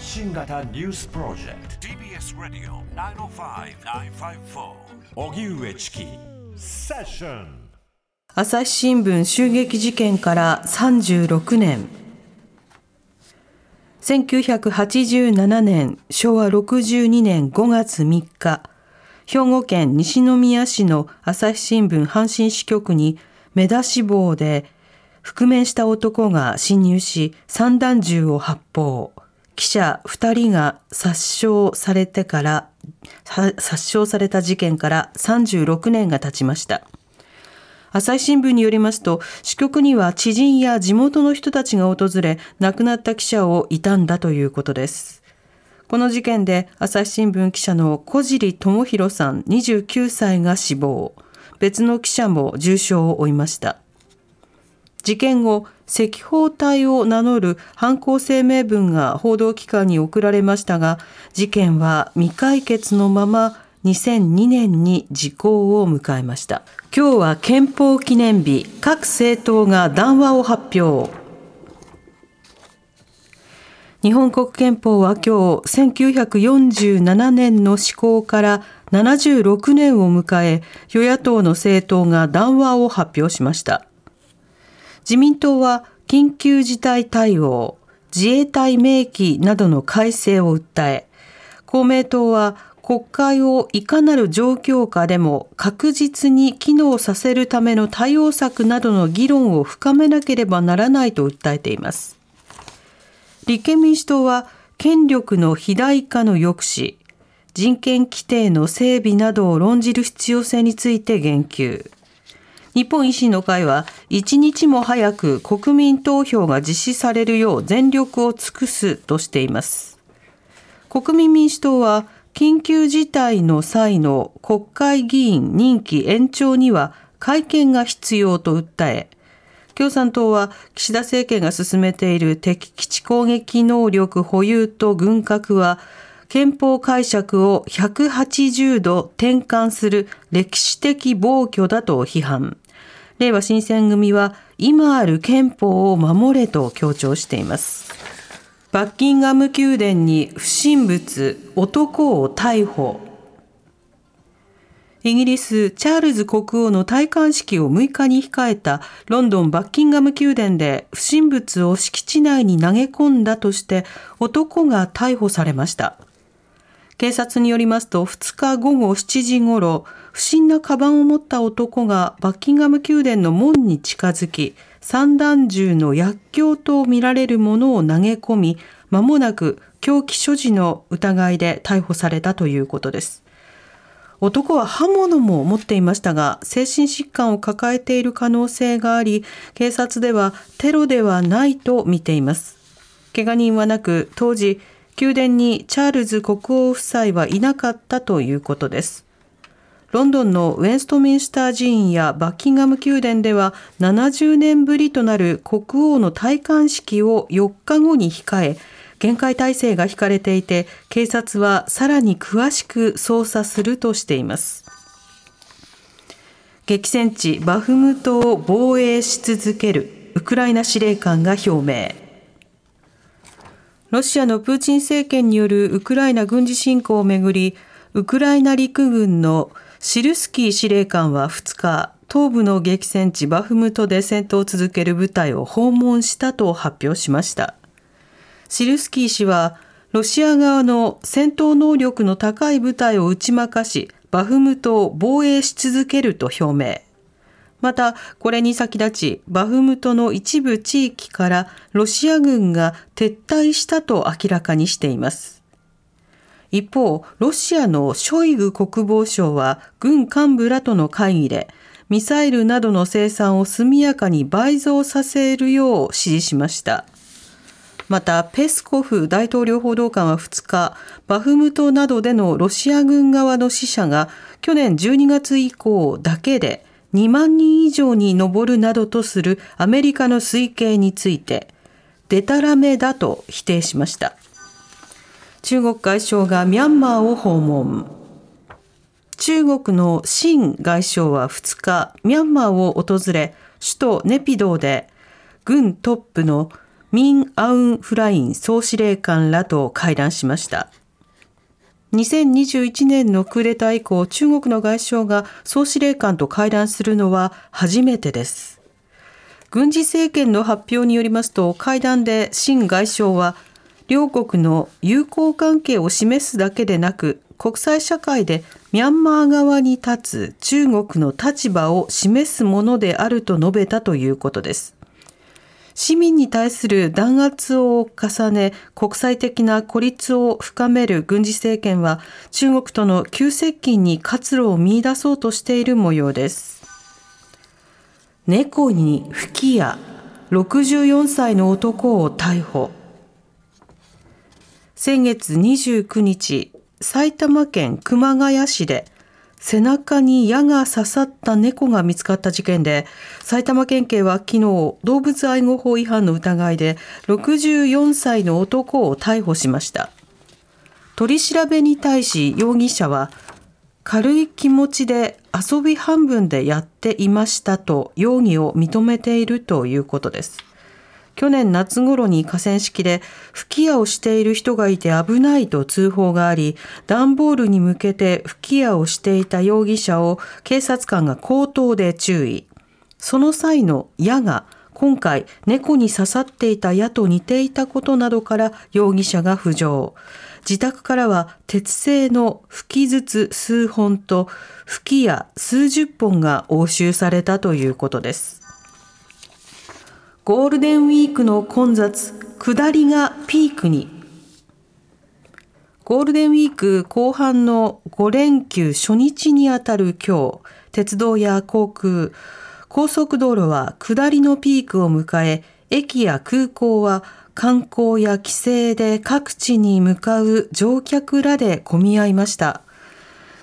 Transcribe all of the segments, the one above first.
発信型ニュースプロジェクト。TBS ラディオ905-954おぎゅうえちきセッション朝日新聞襲撃事件から36年。1987年昭和62年5月3日。兵庫県西宮市の朝日新聞阪神支局に目出し帽で覆面した男が侵入し散弾銃を発砲記者2人が殺傷されてから殺傷された事件から36年が経ちました。朝日新聞によりますと支局には知人や地元の人たちが訪れ亡くなった記者を悼んだということです。この事件で朝日新聞記者の小尻智弘さん29歳が死亡。別の記者も重傷を負いました。事件後赤報隊を名乗る犯行声明文が報道機関に送られましたが事件は未解決のまま2002年に時効を迎えました。今日は憲法記念日。各政党が談話を発表。日本国憲法は今日1947年の施行から76年を迎え与野党の政党が談話を発表しました。自民党は緊急事態対応、自衛隊名義などの改正を訴え、公明党は国会をいかなる状況下でも確実に機能させるための対応策などの議論を深めなければならないと訴えています。立憲民主党は権力の肥大化の抑止、人権規定の整備などを論じる必要性について言及。日本維新の会は一日も早く国民投票が実施されるよう全力を尽くすとしています国民民主党は緊急事態の際の国会議員任期延長には会見が必要と訴え共産党は岸田政権が進めている敵基地攻撃能力保有と軍拡は憲法解釈を180度転換する歴史的暴挙だと批判。令和新選組は今ある憲法を守れと強調しています。バッキンガム宮殿に不審物、男を逮捕。イギリス、チャールズ国王の戴冠式を6日に控えたロンドンバッキンガム宮殿で不審物を敷地内に投げ込んだとして男が逮捕されました。警察によりますと2日午後7時ごろ、不審なカバンを持った男がバッキンガム宮殿の門に近づき、散弾銃の薬莢とみられるものを投げ込み、間もなく凶器所持の疑いで逮捕されたということです。男は刃物も持っていましたが、精神疾患を抱えている可能性があり、警察ではテロではないと見ています。怪我人はなく、当時、宮殿にチャールズ国王夫妻はいなかったということです。ロンドンのウェンストミンスター寺院やバッキンガム宮殿では70年ぶりとなる国王の戴冠式を4日後に控え、厳戒態勢が引かれていて、警察はさらに詳しく捜査するとしています。激戦地バフムトを防衛し続けるウクライナ司令官が表明。ロシアのプーチン政権によるウクライナ軍事侵攻をめぐり、ウクライナ陸軍のシルスキー司令官は2日、東部の激戦地バフムトで戦闘を続ける部隊を訪問したと発表しました。シルスキー氏は、ロシア側の戦闘能力の高い部隊を打ち負かし、バフムトを防衛し続けると表明。また、これに先立ち、バフムトの一部地域からロシア軍が撤退したと明らかにしています。一方、ロシアのショイグ国防相は軍幹部らとの会議で、ミサイルなどの生産を速やかに倍増させるよう指示しました。また、ペスコフ大統領報道官は2日、バフムトなどでのロシア軍側の死者が去年12月以降だけで2万人以上に上るなどとするアメリカの推計について、デタラメだと否定しました。中国外相がミャンマーを訪問。中国の秦外相は2日、ミャンマーを訪れ、首都ネピドーで、軍トップのミン・アウン・フライン総司令官らと会談しました。2021年のクーデター以降、中国の外相が総司令官と会談するのは初めてです。軍事政権の発表によりますと、会談で新外相は、両国の友好関係を示すだけでなく、国際社会でミャンマー側に立つ中国の立場を示すものであると述べたということです。市民に対する弾圧を重ね国際的な孤立を深める軍事政権は中国との急接近に活路を見出そうとしている模様です。猫に吹き矢64歳の男を逮捕。先月29日埼玉県熊谷市で背中に矢が刺さった猫が見つかった事件で埼玉県警は昨日動物愛護法違反の疑いで64歳の男を逮捕しました。取り調べに対し容疑者は軽い気持ちで遊び半分でやっていましたと容疑を認めているということです。去年夏頃に河川敷で吹き矢をしている人がいて危ないと通報があり、段ボールに向けて吹き矢をしていた容疑者を警察官が口頭で注意。その際の矢が今回猫に刺さっていた矢と似ていたことなどから容疑者が浮上。自宅からは鉄製の吹き筒数本と吹き矢数十本が押収されたということです。ゴールデンウィークの混雑、下りがピークに。ゴールデンウィーク後半の5連休初日にあたる今日、鉄道や航空、高速道路は下りのピークを迎え、駅や空港は観光や帰省で各地に向かう乗客らで混み合いました。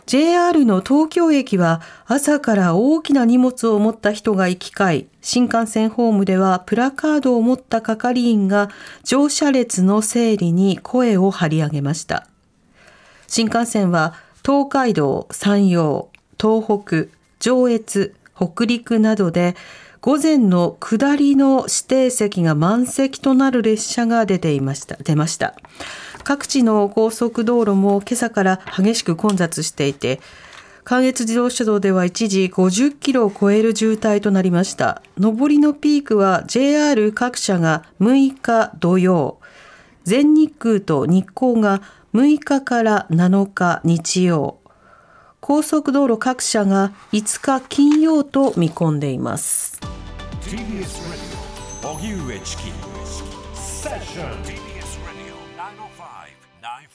JR の東京駅は朝から大きな荷物を持った人が行き交い、新幹線ホームではプラカードを持った係員が乗車列の整理に声を張り上げました。新幹線は東海道、山陽、東北、上越、北陸などで午前の下りの指定席が満席となる列車が出ていました、出ました。各地の高速道路も今朝から激しく混雑していて、関越自動車道では一時50キロを超える渋滞となりました。上りのピークは JR 各社が6日土曜、全日空と日光が6日から7日日曜、高速道路各社が5日金曜と見込んでいます。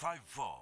Five Four.